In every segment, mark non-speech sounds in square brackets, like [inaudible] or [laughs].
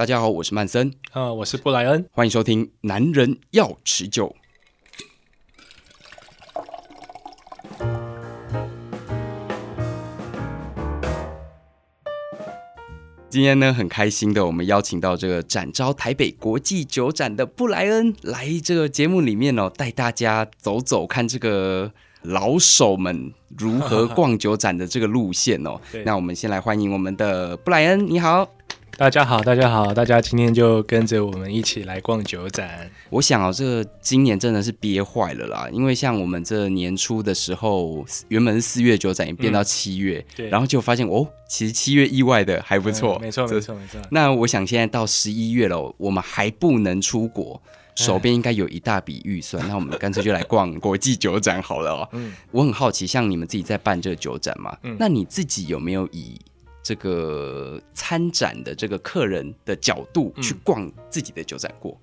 大家好，我是曼森，啊，我是布莱恩，欢迎收听《男人要持久》。今天呢，很开心的，我们邀请到这个展昭台北国际酒展的布莱恩来这个节目里面哦，带大家走走看这个老手们如何逛酒展的这个路线哦。[laughs] 那我们先来欢迎我们的布莱恩，你好。大家好，大家好，大家今天就跟着我们一起来逛酒展。我想哦，这个今年真的是憋坏了啦，因为像我们这年初的时候，原本是四月酒展，也变到七月，然后就发现哦，其实七月意外的还不错，嗯，没错，没错，没错。那我想现在到十一月了，我们还不能出国，手边应该有一大笔预算，[laughs] 那我们干脆就来逛国际酒展好了哦。嗯，我很好奇，像你们自己在办这个酒展嘛，嗯，那你自己有没有以这个参展的这个客人的角度去逛自己的酒展过，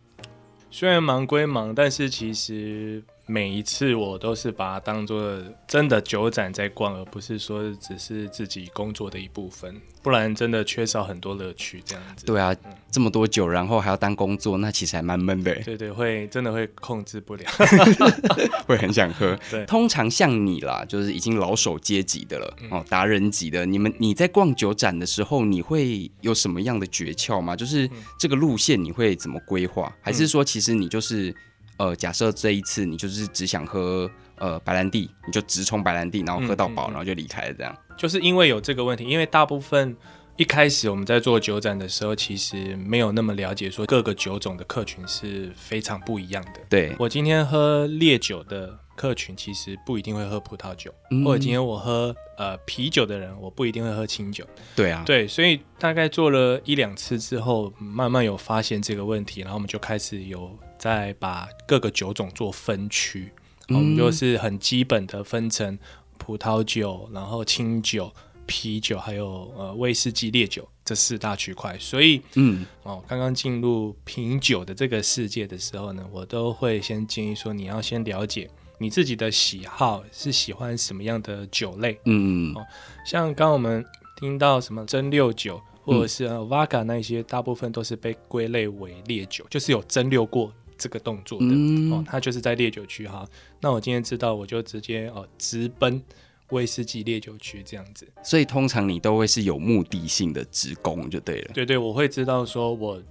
虽然忙归忙，但是其实。每一次我都是把它当做真的酒展在逛，而不是说只是自己工作的一部分，不然真的缺少很多乐趣。这样子。对啊，嗯、这么多酒，然后还要当工作，那其实还蛮闷的。对对，会真的会控制不了，[laughs] 会很想喝。对，通常像你啦，就是已经老手阶级的了，嗯、哦，达人级的。你们你在逛酒展的时候，你会有什么样的诀窍吗？就是这个路线你会怎么规划？还是说其实你就是？呃，假设这一次你就是只想喝呃白兰地，你就直冲白兰地，然后喝到饱，嗯嗯嗯，然后就离开了这样。就是因为有这个问题，因为大部分一开始我们在做酒展的时候，其实没有那么了解说各个酒种的客群是非常不一样的。对，我今天喝烈酒的客群，其实不一定会喝葡萄酒，嗯、或者今天我喝呃啤酒的人，我不一定会喝清酒。对啊，对，所以大概做了一两次之后，慢慢有发现这个问题，然后我们就开始有。在把各个酒种做分区，我们就是很基本的分成葡萄酒，然后清酒、啤酒，还有呃威士忌、烈酒这四大区块。所以，嗯，哦，刚刚进入品酒的这个世界的时候呢，我都会先建议说，你要先了解你自己的喜好是喜欢什么样的酒类。嗯，哦，像刚刚我们听到什么蒸馏酒，或者是 Vodka 那些，大部分都是被归类为烈酒，就是有蒸馏过。这个动作的、嗯、哦，它就是在烈酒区哈。那我今天知道，我就直接哦直奔威士忌烈酒区这样子。所以通常你都会是有目的性的职工就对了。对对，我会知道说我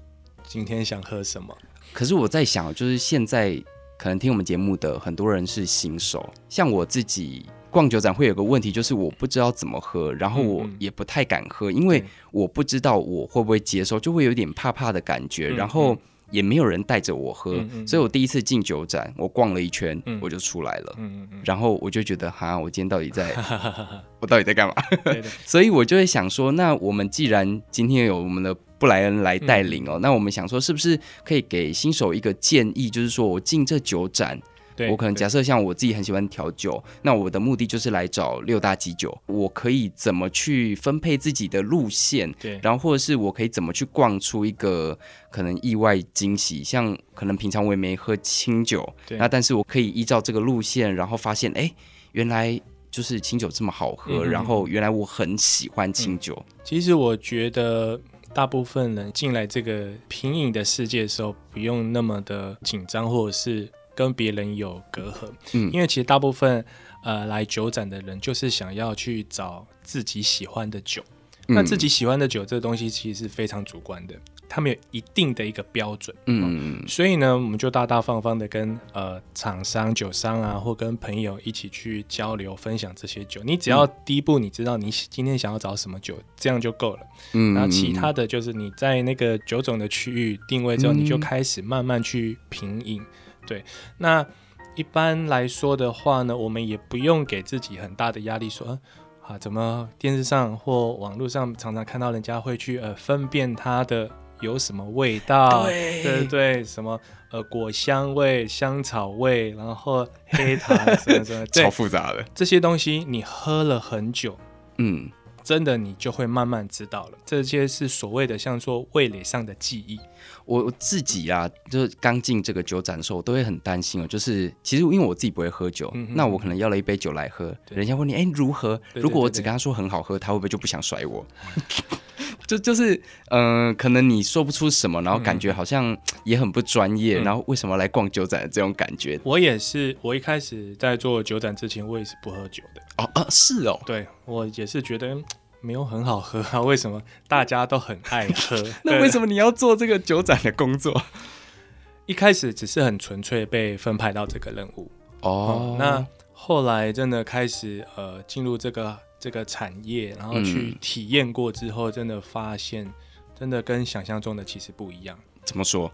今天想喝什么。可是我在想，就是现在可能听我们节目的很多人是新手，像我自己逛酒展会有个问题，就是我不知道怎么喝，然后我也不太敢喝，因为我不知道我会不会接受，就会有点怕怕的感觉，然后。也没有人带着我喝，所以我第一次进酒展，我逛了一圈，嗯、我就出来了。然后我就觉得，哈，我今天到底在，[laughs] 我到底在干嘛？[laughs] 所以我就会想说，那我们既然今天有我们的布莱恩来带领哦，嗯、那我们想说，是不是可以给新手一个建议，就是说我进这酒展。对我可能假设像我自己很喜欢调酒，那我的目的就是来找六大基酒。我可以怎么去分配自己的路线？对，然后或者是我可以怎么去逛出一个可能意外惊喜？像可能平常我也没喝清酒，对，那但是我可以依照这个路线，然后发现哎，原来就是清酒这么好喝，嗯、然后原来我很喜欢清酒。嗯、其实我觉得大部分人进来这个品饮的世界的时候，不用那么的紧张，或者是。跟别人有隔阂，嗯，因为其实大部分呃来酒展的人就是想要去找自己喜欢的酒，嗯、那自己喜欢的酒这个东西其实是非常主观的，他们有一定的一个标准，嗯，嗯，所以呢，我们就大大方方的跟呃厂商、酒商啊，或跟朋友一起去交流分享这些酒。你只要第一步你知道你今天想要找什么酒，这样就够了，嗯，然后其他的就是你在那个酒种的区域定位之后，你就开始慢慢去品饮。对，那一般来说的话呢，我们也不用给自己很大的压力说，说啊，怎么电视上或网络上常常看到人家会去呃分辨它的有什么味道，对对对，什么呃果香味、香草味，然后黑糖什么什么，[laughs] 超复杂的这些东西，你喝了很久，嗯。真的，你就会慢慢知道了。这些是所谓的，像说味蕾上的记忆。我我自己啊，就是刚进这个酒展的时候，我都会很担心哦。就是其实因为我自己不会喝酒，嗯、那我可能要了一杯酒来喝，人家问你哎如何？如果我只跟他说很好喝，他会不会就不想甩我？[laughs] 就就是嗯、呃，可能你说不出什么，然后感觉好像也很不专业，嗯、然后为什么来逛酒展的这种感觉？我也是，我一开始在做酒展之前，我也是不喝酒的。哦啊，是哦，[laughs] 对我也是觉得没有很好喝啊。为什么大家都很爱喝？[laughs] 那为什么你要做这个酒展的工作？[laughs] 一开始只是很纯粹被分派到这个任务哦、嗯，那后来真的开始呃进入这个这个产业，然后去体验过之后，真的发现真的跟想象中的其实不一样。怎么说？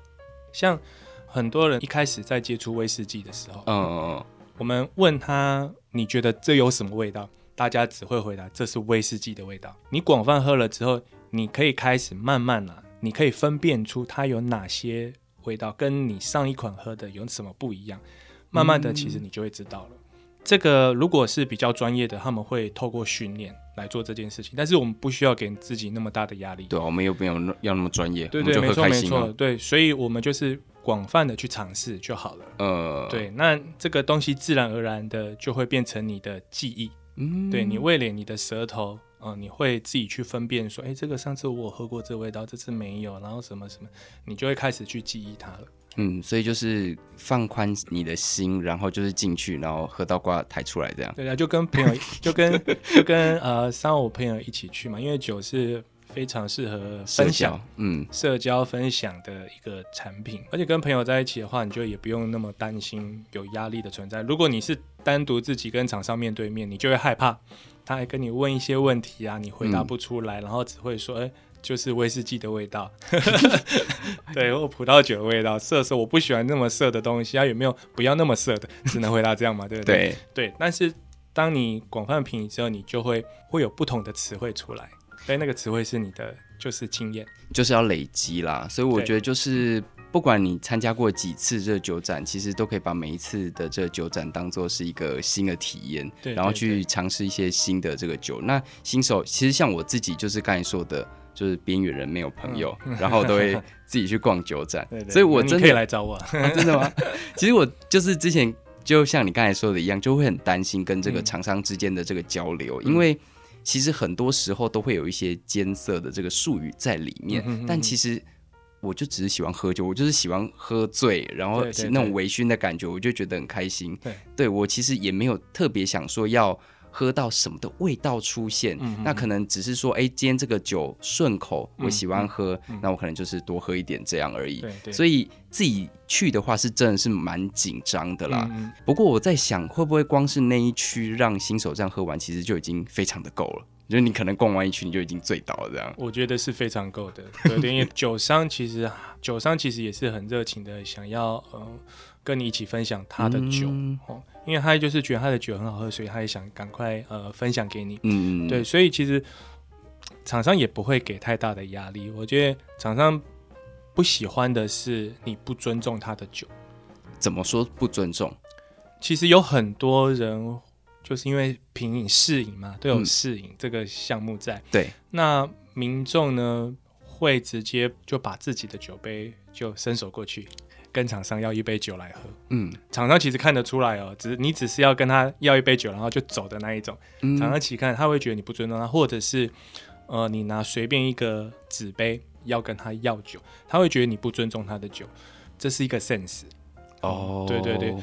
像很多人一开始在接触威士忌的时候，嗯嗯嗯，我们问他你觉得这有什么味道？大家只会回答这是威士忌的味道。你广泛喝了之后，你可以开始慢慢啊，你可以分辨出它有哪些。味道跟你上一款喝的有什么不一样？慢慢的，其实你就会知道了。嗯、这个如果是比较专业的，他们会透过训练来做这件事情。但是我们不需要给自己那么大的压力。对，我们又没有要那么专业。对对，没错没错。对，所以我们就是广泛的去尝试就好了。呃，对，那这个东西自然而然的就会变成你的记忆。嗯，对，你味蕾，你的舌头。嗯，你会自己去分辨说，哎，这个上次我喝过这味道，这次没有，然后什么什么，你就会开始去记忆它了。嗯，所以就是放宽你的心，然后就是进去，然后喝到挂抬出来这样。对啊，就跟朋友，就跟 [laughs] 就跟呃三五朋友一起去嘛，因为酒是非常适合分享，嗯，社交分享的一个产品，而且跟朋友在一起的话，你就也不用那么担心有压力的存在。如果你是单独自己跟厂商面对面，你就会害怕。他还跟你问一些问题啊，你回答不出来，嗯、然后只会说，哎、欸，就是威士忌的味道，[laughs] 对，或葡萄酒的味道，涩涩，我不喜欢那么涩的东西，啊，有没有不要那么涩的？只能回答这样嘛，对不对？对，对，但是当你广泛品饮之后，你就会会有不同的词汇出来，所以那个词汇是你的，就是经验，就是要累积啦。所以我觉得就是。不管你参加过几次这个酒展，其实都可以把每一次的这个酒展当做是一个新的体验，对，然后去尝试一些新的这个酒。那新手其实像我自己，就是刚才说的，就是边缘人没有朋友，嗯、然后都会 [laughs] 自己去逛酒展。对，对，所以我真的可以来找我，啊，真的吗？[laughs] 其实我就是之前就像你刚才说的一样，就会很担心跟这个厂商之间的这个交流，嗯、因为其实很多时候都会有一些艰涩的这个术语在里面，嗯、但其实。我就只是喜欢喝酒，我就是喜欢喝醉，然后那种微醺的感觉，我就觉得很开心。对，对我其实也没有特别想说要喝到什么的味道出现，嗯、那可能只是说，哎，今天这个酒顺口，我喜欢喝，嗯、那我可能就是多喝一点这样而已。所以自己去的话，是真的是蛮紧张的啦。嗯、不过我在想，会不会光是那一区让新手这样喝完，其实就已经非常的够了。就是你可能逛完一圈，你就已经醉倒了这样。我觉得是非常够的，对，因为 [laughs] 酒商其实酒商其实也是很热情的，想要呃跟你一起分享他的酒哦，嗯、因为他就是觉得他的酒很好喝，所以他也想赶快呃分享给你。嗯，对，所以其实厂商也不会给太大的压力。我觉得厂商不喜欢的是你不尊重他的酒。怎么说不尊重？其实有很多人。就是因为品饮试饮嘛，都有试饮这个项目在。嗯、对，那民众呢会直接就把自己的酒杯就伸手过去，跟厂商要一杯酒来喝。嗯，厂商其实看得出来哦，只是你只是要跟他要一杯酒，然后就走的那一种。厂商其实看他会觉得你不尊重他，或者是呃你拿随便一个纸杯要跟他要酒，他会觉得你不尊重他的酒，这是一个 sense。哦，对对对。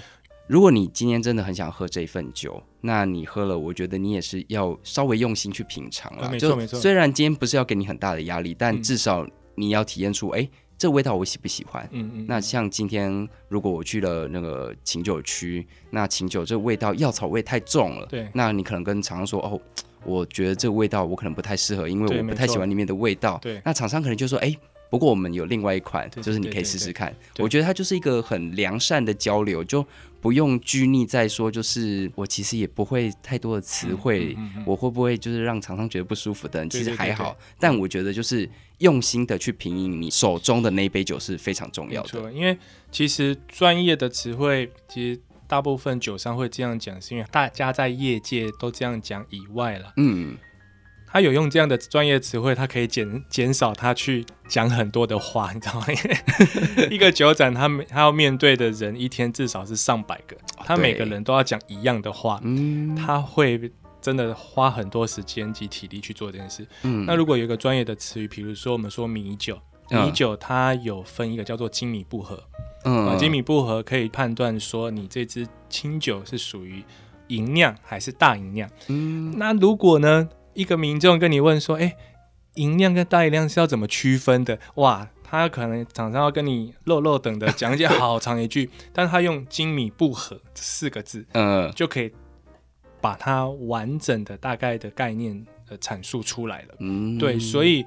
如果你今天真的很想喝这份酒，那你喝了，我觉得你也是要稍微用心去品尝了。没错没错。虽然今天不是要给你很大的压力，但至少你要体验出，哎、嗯，这味道我喜不喜欢？嗯嗯。那像今天，如果我去了那个琴酒区，那琴酒这味道药草味太重了。对。那你可能跟厂商说，哦，我觉得这个味道我可能不太适合，因为我不太喜欢里面的味道。对。那厂商可能就说，哎。不过我们有另外一款，就是你可以试试看。我觉得它就是一个很良善的交流，就不用拘泥在说，就是我其实也不会太多的词汇，我会不会就是让厂商觉得不舒服的？其实还好。但我觉得就是用心的去品饮你手中的那一杯酒是非常重要的。因为其实专业的词汇，其实大部分酒商会这样讲，是因为大家在业界都这样讲以外了。嗯。他有用这样的专业词汇，他可以减减少他去讲很多的话，你知道吗？[laughs] 一个酒展，他他要面对的人一天至少是上百个，他每个人都要讲一样的话，他会真的花很多时间及体力去做这件事。嗯，那如果有一个专业的词语，比如说我们说米酒，米酒它有分一个叫做精米步合。嗯，精米步合可以判断说你这支清酒是属于银酿还是大银酿。嗯，那如果呢，一个民众跟你问说，哎、欸，吟酿跟大吟酿是要怎么区分的？哇，他可能常常要跟你漏漏等的讲解好长一句，[laughs] 但是他用精米不合这四个字，嗯，就可以把它完整的大概的概念呃阐述出来了。嗯，对，所以。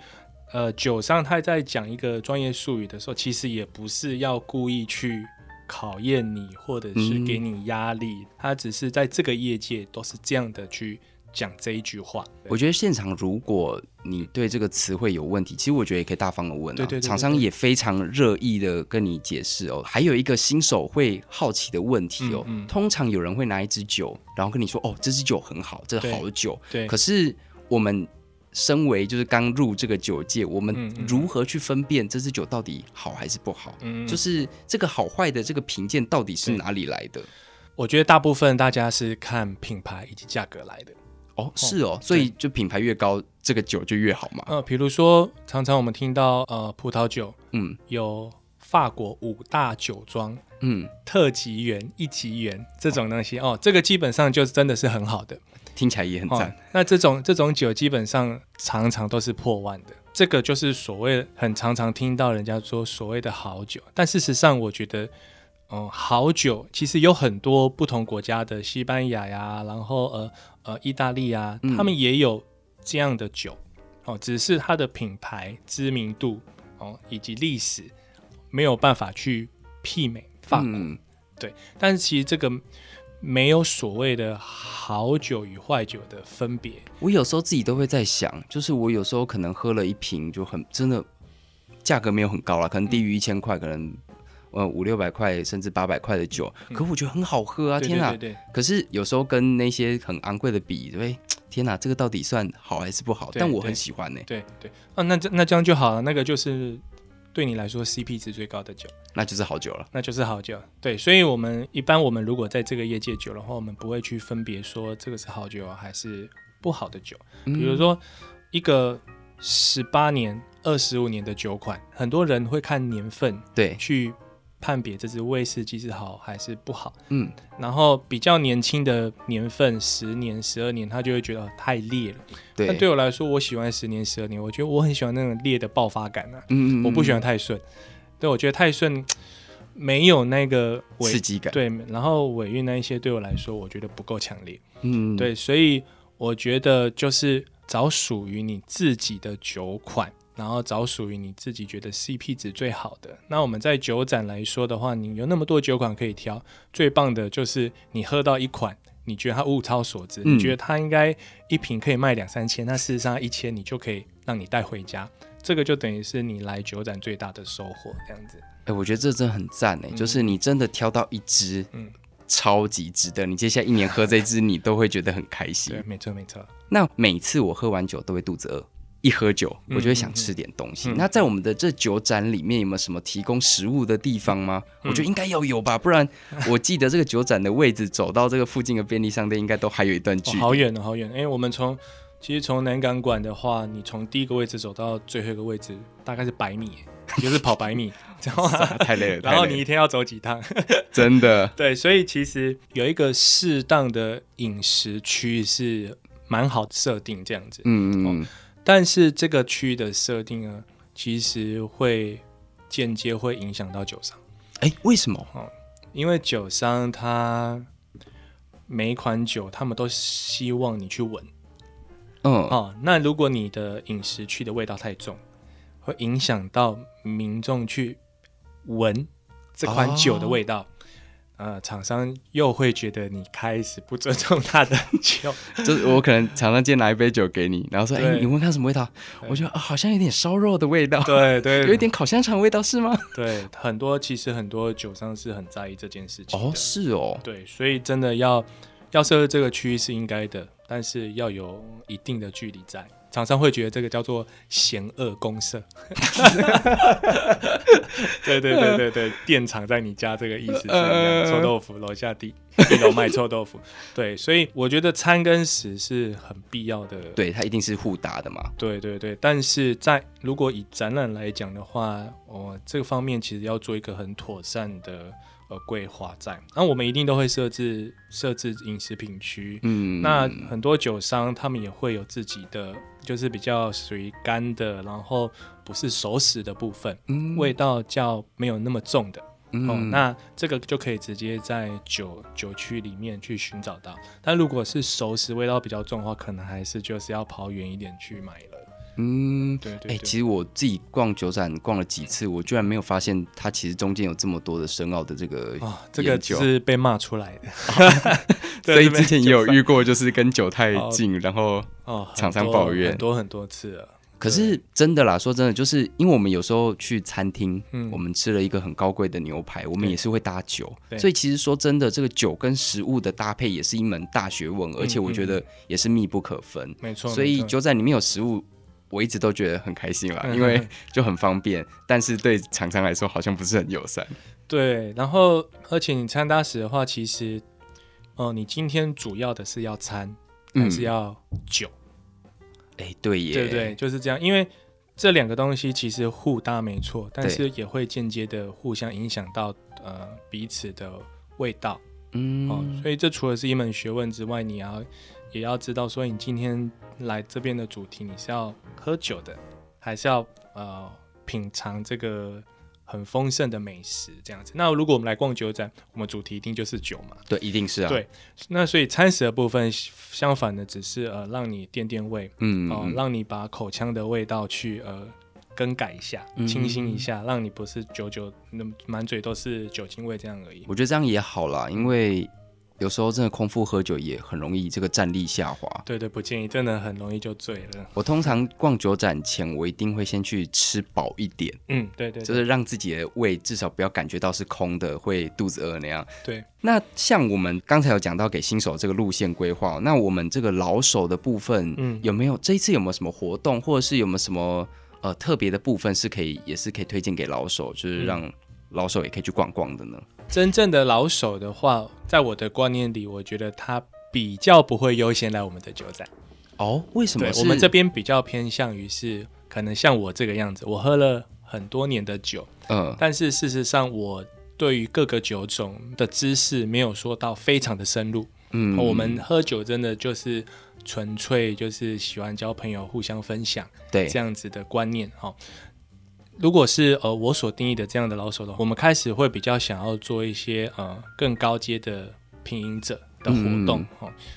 呃，酒商他在讲一个专业术语的时候，其实也不是要故意去考验你，或者是给你压力，嗯，他只是在这个业界都是这样的去讲这一句话。我觉得现场如果你对这个词汇有问题，其实我觉得也可以大方的问啊。对对对对对，厂商也非常热意的跟你解释哦。还有一个新手会好奇的问题哦，嗯嗯，通常有人会拿一支酒，然后跟你说哦，这支酒很好，这是好酒。对，对，可是我们。身为就是刚入这个酒界，我们如何去分辨这支酒到底好还是不好？嗯，就是这个好坏的这个评鉴到底是哪里来的？我觉得大部分大家是看品牌以及价格来的。哦，是哦，所以就品牌越高，这个酒就越好嘛。呃，比如说常常我们听到呃葡萄酒，嗯，有法国五大酒庄，嗯，特级园、一级园这种东西哦，哦，这个基本上就真的是很好的。听起来也很赞、哦。那这种这种酒基本上常常都是破万的，这个就是所谓很常常听到人家说所谓的好酒。但事实上，我觉得，嗯，好酒其实有很多不同国家的，西班牙呀，然后呃呃意大利啊，他们也有这样的酒哦，只是它的品牌知名度哦以及历史没有办法去媲美法国。嗯、对，但是其实这个。没有所谓的好酒与坏酒的分别。我有时候自己都会在想，就是我有时候可能喝了一瓶就很真的，价格没有很高了，可能低于一千块，可能呃五六百块甚至八百块的酒，嗯，可我觉得很好喝啊！天哪！可是有时候跟那些很昂贵的比，对，天哪，这个到底算好还是不好？但我很喜欢呢。对对啊，那这那这样就好了，那个就是。对你来说，CP 值最高的酒，那就是好酒了。那就是好酒。对，所以，我们一般我们如果在这个业界酒的话，我们不会去分别说这个是好酒还是不好的酒。比如说，一个十八年、二十五年的酒款，很多人会看年份，对，去。判别这支威士忌是好还是不好，嗯，然后比较年轻的年份，十年、十二年，他就会觉得太烈了。对，但对我来说，我喜欢十年、十二年，我觉得我很喜欢那种烈的爆发感啊，嗯，嗯，嗯，我不喜欢太顺。对，我觉得太顺没有那个刺激感。对，然后尾韵那一些对我来说，我觉得不够强烈。嗯，对，所以我觉得就是找属于你自己的酒款。然后找属于你自己觉得 CP 值最好的。那我们在酒展来说的话，你有那么多酒款可以挑，最棒的就是你喝到一款，你觉得它物超所值，嗯、你觉得它应该一瓶可以卖两三千，那事实上一千你就可以让你带回家，这个就等于是你来酒展最大的收获，这样子。哎，我觉得这真的很赞哎、嗯，就是你真的挑到一支，嗯，超级值得，你接下来一年喝这支，你都会觉得很开心。对，没错没错。那每次我喝完酒都会肚子饿。一喝酒，我就会想吃点东西。嗯嗯嗯、那在我们的这酒展里面，有没有什么提供食物的地方吗？嗯、我觉得应该要有吧，不然 [laughs] 我记得这个酒展的位置，走到这个附近的便利商店，应该都还有一段距离。哦、好远哦，好远！因为我们从其实从南港馆的话，你从第一个位置走到最后一个位置，大概是百米，[laughs] 就是跑百米，[laughs] 然后太累了。然后你一天要走几趟？真的。对，所以其实有一个适当的饮食区是蛮好设定这样子。嗯嗯。哦但是这个区域的设定呢，其实会间接会影响到酒商。哎，为什么？哦，因为酒商他每一款酒，他们都希望你去闻。嗯，哦，那如果你的饮食区的味道太重，会影响到民众去闻这款酒的味道。哦呃，厂商又会觉得你开始不尊重他的酒，[laughs] 就是我可能厂商今天拿一杯酒给你，然后说：“哎、欸，你闻看什么味道？”我觉得、哦、好像有点烧肉的味道，对对，有一点烤香肠味道是吗？[laughs] 对，很多其实很多酒商是很在意这件事情。哦，是哦，对，所以真的要要设这个区域是应该的，但是要有一定的距离在。厂商会觉得这个叫做嫌恶公社。[laughs] 对对对对对，电厂在你家这个意思是一样，臭豆腐楼下地一楼卖臭豆腐。对，所以我觉得餐跟食是很必要的。对，它一定是互搭的嘛。对对对，但是在如果以展览来讲的话，哦，这个方面其实要做一个很妥善的。规划在，那我们一定都会设置设置饮食品区。嗯，那很多酒商他们也会有自己的，就是比较属于干的，然后不是熟食的部分，嗯，味道较没有那么重的。嗯，哦，那这个就可以直接在酒酒区里面去寻找到。但如果是熟食味道比较重的话，可能还是就是要跑远一点去买了。嗯，对对，哎、欸，其实我自己逛酒展逛了几次，我居然没有发现它其实中间有这么多的深奥的这个啊、哦，这个是被骂出来的。[laughs] 所以之前也有遇过，就是跟酒太近，然后哦，厂商抱怨很多很多次了。可是真的啦，说真的，就是因为我们有时候去餐厅，嗯，我们吃了一个很高贵的牛排，我们也是会搭酒，所以其实说真的，这个酒跟食物的搭配也是一门大学问，而且我觉得也是密不可分。没错，所以酒展里面有食物。我一直都觉得很开心啦，因为就很方便，但是对厂商来说好像不是很友善。对，然后而且你餐搭时的话，其实，哦、呃，你今天主要的是要餐还是要酒？哎、对耶，对对，就是这样。因为这两个东西其实互搭没错，但是也会间接的互相影响到呃彼此的味道。嗯，哦，所以这除了是一门学问之外，你要也要知道说你今天。来这边的主题，你是要喝酒的，还是要呃品尝这个很丰盛的美食这样子？那如果我们来逛酒展，我们主题一定就是酒嘛？对，一定是啊。对，那所以餐食的部分，相反的，只是呃让你垫垫胃，嗯，哦、呃，让你把口腔的味道去呃更改一下，清新一下，嗯、让你不是久久那满嘴都是酒精味这样而已。我觉得这样也好啦，因为。有时候真的空腹喝酒也很容易这个战力下滑。对对，不建议，真的很容易就醉了。我通常逛酒展前，我一定会先去吃饱一点。嗯，对，对对，就是让自己的胃至少不要感觉到是空的，会肚子饿那样。对。那像我们刚才有讲到给新手这个路线规划，那我们这个老手的部分，嗯，有没有这一次有没有什么活动，或者是有没有什么呃特别的部分是可以也是可以推荐给老手，就是让老手也可以去逛逛的呢？真正的老手的话，在我的观念里，我觉得他比较不会优先来我们的酒展。哦，为什么？我们这边比较偏向于是，可能像我这个样子，我喝了很多年的酒，嗯，但是事实上，我对于各个酒种的知识没有说到非常的深入。嗯，我们喝酒真的就是纯粹就是喜欢交朋友，互相分享，对这样子的观念，哈。如果是呃我所定义的这样的老手的话，我们开始会比较想要做一些呃更高阶的品饮者的活动。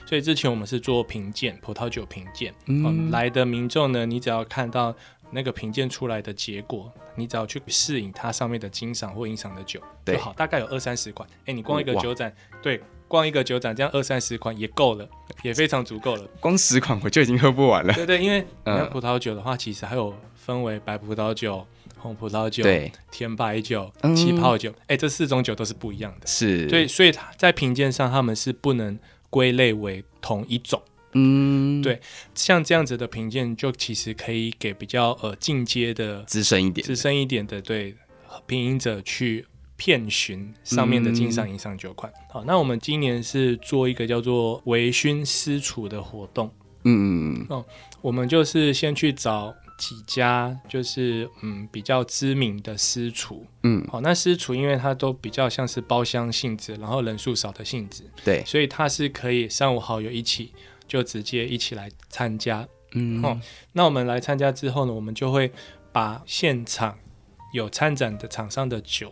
所以之前我们是做品鉴葡萄酒品鉴，嗯，来的民众呢，你只要看到那个品鉴出来的结果，你只要去试饮它上面的金赏或银赏的酒，就，好，大概有二三十款。哎、欸，你逛一个酒展，对，逛一个酒展这样二三十款也够了，也非常足够了。光十款我就已经喝不完了。对对，因为那葡萄酒的话，其实还有分为白葡萄酒。红葡萄酒、甜白酒、气泡酒，哎、这四种酒都是不一样的。是，所以，所以在品鉴上，他们是不能归类为同一种。嗯，对，像这样子的评鉴，就其实可以给比较呃进阶的、资深一点、资深一点的对品饮者去遍寻上面的金上银上酒款。嗯、好，那我们今年是做一个叫做微醺私厨的活动。嗯嗯嗯。哦，我们就是先去找。几家就是嗯比较知名的私厨，嗯，好，那私厨因为它都比较像是包厢性质，然后人数少的性质，对，所以它是可以三五好友一起就直接一起来参加，嗯，哦，那我们来参加之后呢，我们就会把现场有参展的厂商的酒，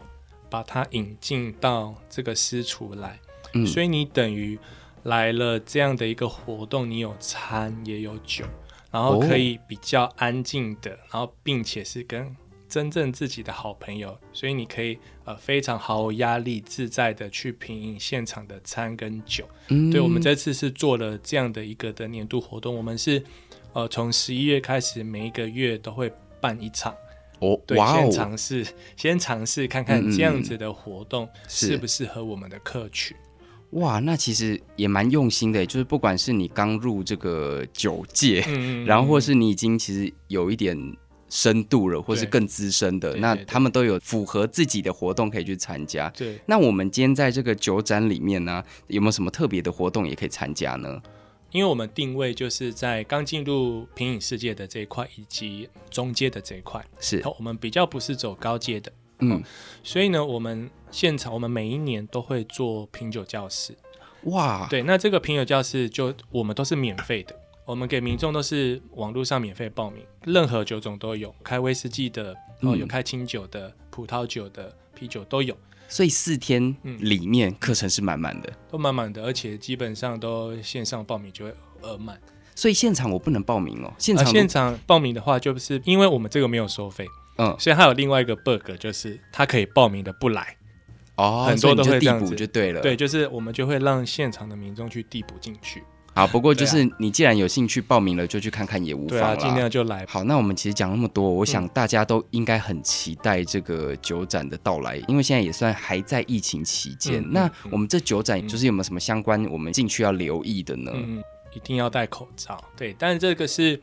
把它引进到这个私厨来，嗯，所以你等于来了这样的一个活动，你有餐也有酒。然后可以比较安静的，然后并且是跟真正自己的好朋友，所以你可以呃非常毫无压力、自在的去品饮现场的餐跟酒。嗯，对，我们这次是做了这样的一个的年度活动，我们是呃从十一月开始，每一个月都会办一场。哦，对，哦，先尝试，先尝试看看这样子的活动适不适合我们的客群。哇，那其实也蛮用心的，就是不管是你刚入这个酒界，嗯、[laughs] 然后或是你已经其实有一点深度了，或是更资深的，那他们都有符合自己的活动可以去参加。对，那我们今天在这个酒展里面呢，有没有什么特别的活动也可以参加呢？因为我们定位就是在刚进入品饮世界的这一块，以及中阶的这一块，是我们比较不是走高阶的。嗯，所以呢，我们现场我们每一年都会做品酒教室。哇，对，那这个品酒教室就我们都是免费的，我们给民众都是网络上免费报名，任何酒种都有，开威士忌的，然后有开清酒的、嗯、葡萄酒的、啤酒都有。所以四天里面课程是满满的，都满满的，而且基本上都线上报名就会额满。所以现场我不能报名哦，现场、啊、现场报名的话，就是因为我们这个没有收费。嗯，所以还有另外一个 bug，就是他可以报名的不来哦，很多都会递补就对了，对，就是我们就会让现场的民众去递补进去。好，不过就是你既然有兴趣报名了，就去看看也无妨啦。尽量就来。好，那我们其实讲那么多，我想大家都应该很期待这个酒展的到来，因为现在也算还在疫情期间。嗯、那我们这酒展就是有没有什么相关我们进去要留意的呢？嗯，一定要戴口罩。对，但是这个是。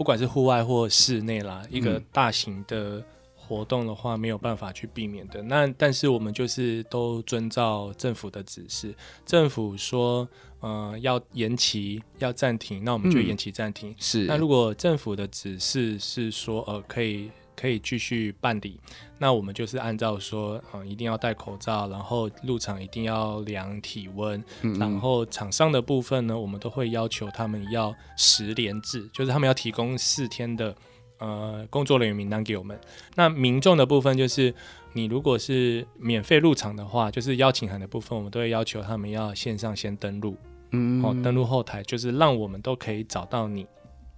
不管是户外或室内啦，一个大型的活动的话，没有办法去避免的。嗯、那但是我们就是都遵照政府的指示，政府说，呃，要延期、要暂停，那我们就延期暂停。嗯、是。那如果政府的指示是说，呃，可以。可以继续办理，那我们就是按照说，嗯，一定要戴口罩，然后入场一定要量体温，嗯嗯，然后场上的部分呢，我们都会要求他们要十连制，就是他们要提供四天的呃工作人员名单给我们。那民众的部分就是，你如果是免费入场的话，就是邀请函的部分，我们都会要求他们要线上先登录，嗯，嗯，哦，登录后台就是让我们都可以找到你。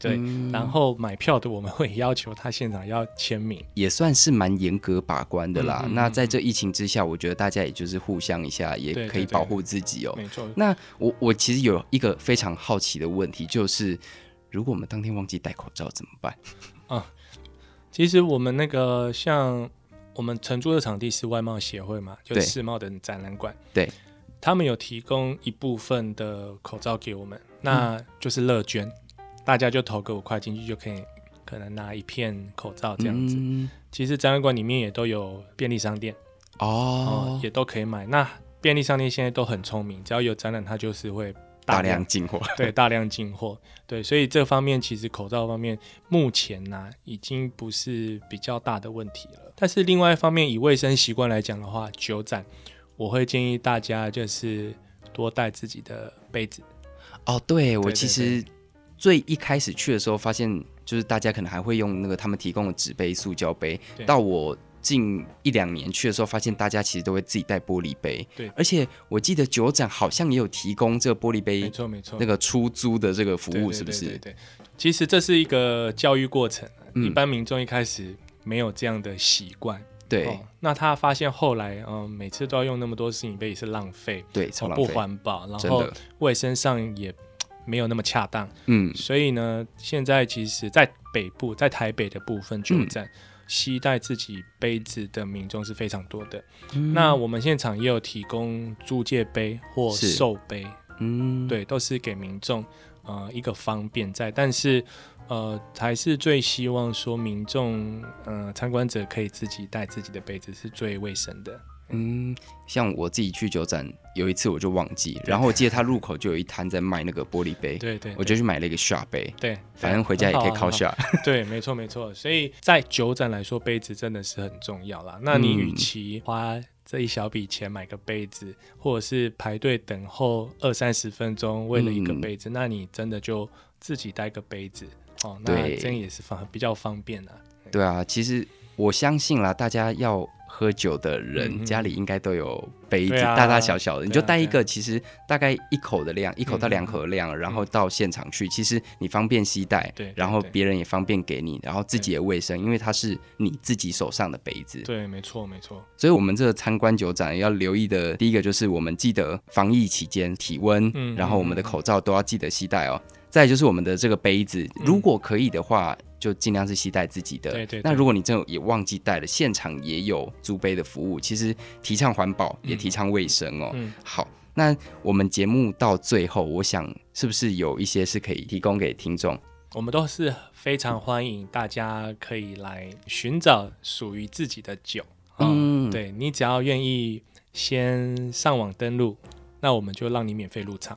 对，然后买票的我们会要求他现场要签名，也算是蛮严格把关的啦。嗯嗯嗯，那在这疫情之下，我觉得大家也就是互相一下，也可以保护自己哦。没错。那我我其实有一个非常好奇的问题，就是如果我们当天忘记戴口罩怎么办？[laughs] 啊，其实我们那个像我们承租的场地是外贸协会嘛，就是世贸的展览馆，对，他们有提供一部分的口罩给我们，那就是乐捐。嗯大家就投个五块进去就可以，可能拿一片口罩这样子。嗯、其实展览馆里面也都有便利商店哦、嗯，也都可以买。那便利商店现在都很聪明，只要有展览，它就是会大量进货。[laughs] 对，大量进货。对，所以这方面其实口罩方面目前呢、啊，已经不是比较大的问题了。但是另外一方面，以卫生习惯来讲的话，酒展我会建议大家就是多带自己的杯子。哦，对，我其实。最一开始去的时候，发现就是大家可能还会用那个他们提供的纸杯、塑胶杯。到我近一两年去的时候，发现大家其实都会自己带玻璃杯。对，而且我记得酒展好像也有提供这个玻璃杯，没错没错，那个出租的这个服务是不是？对，对，对，对，其实这是一个教育过程，嗯、一般民众一开始没有这样的习惯。对、哦，那他发现后来，嗯，每次都要用那么多食品杯也是浪费，对，超浪费，不环保，然后卫生上也。没有那么恰当，嗯，所以呢，现在其实，在北部，在台北的部分酒展，携带自己杯子的民众是非常多的。嗯、那我们现场也有提供租借杯或售杯，嗯，对，都是给民众呃一个方便在，但是呃还是最希望说民众呃参观者可以自己带自己的杯子是最卫生的。嗯，像我自己去酒展，有一次我就忘记，然后我记得他入口就有一摊在卖那个玻璃杯，[laughs] 对对，我就去买了一个 shot 杯，对，反正回家也可以靠 shot。[laughs] 对，没错没错，所以在酒展来说，杯子真的是很重要啦。那你与其花这一小笔钱买个杯子，或者是排队等候二三十分钟为了一个杯子，嗯、那你真的就自己带个杯子哦，那这样也是方比较方便的。对啊，其实我相信啦，大家要。喝酒的人、嗯、家里应该都有杯子，啊、大大小小的，你就带一个，其实大概一口的量，啊、一口到两口的量，嗯、然后到现场去，其实你方便携带，对，然后别人也方便给你，然后自己也卫生，因为它是你自己手上的杯子。对，没错，没错。所以，我们这个参观酒展要留意的第一个就是，我们记得防疫期间体温，嗯、然后我们的口罩都要记得携带哦。再就是我们的这个杯子，如果可以的话。嗯就尽量是携带自己的。对对。那如果你真的也忘记带了，现场也有租杯的服务。其实提倡环保，也提倡卫生哦。嗯。好，那我们节目到最后，我想是不是有一些是可以提供给听众？我们都是非常欢迎大家可以来寻找属于自己的酒。嗯，对，你只要愿意先上网登录，那我们就让你免费入场。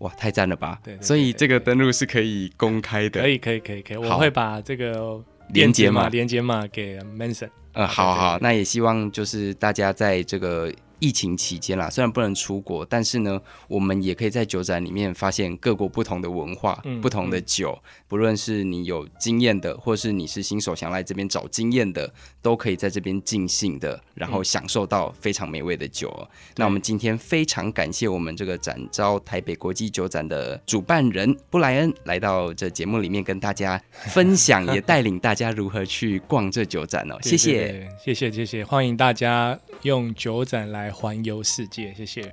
哇，太赞了吧！对，对，对，对，对，所以这个登录是可以公开的。可以，可以，可以，可以。我会把这个连接码连接码给 Manson。呃，好好，那也希望就是大家在这个。疫情期间啦，虽然不能出国，但是呢，我们也可以在酒展里面发现各国不同的文化、嗯、不同的酒。不论是你有经验的，或是你是新手想来这边找经验的，都可以在这边尽兴的，然后享受到非常美味的酒。嗯、那我们今天非常感谢我们这个展昭台北国际酒展的主办人布莱恩来到这节目里面跟大家分享，也带领大家如何去逛这酒展哦。谢谢，谢谢，谢谢，欢迎大家用酒展来环游世界，谢谢。